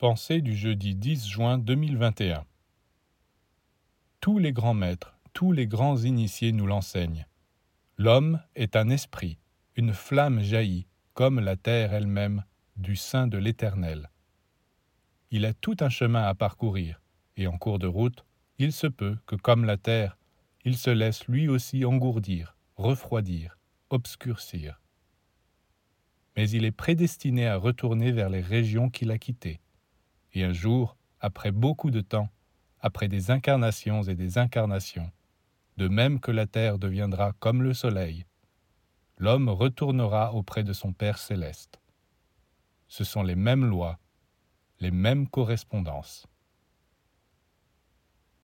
Pensée du jeudi 10 juin 2021 Tous les grands maîtres, tous les grands initiés nous l'enseignent. L'homme est un esprit, une flamme jaillie, comme la terre elle-même, du sein de l'Éternel. Il a tout un chemin à parcourir, et en cours de route, il se peut que, comme la terre, il se laisse lui aussi engourdir, refroidir, obscurcir. Mais il est prédestiné à retourner vers les régions qu'il a quittées et un jour, après beaucoup de temps, après des incarnations et des incarnations, de même que la terre deviendra comme le soleil, l'homme retournera auprès de son Père céleste. Ce sont les mêmes lois, les mêmes correspondances.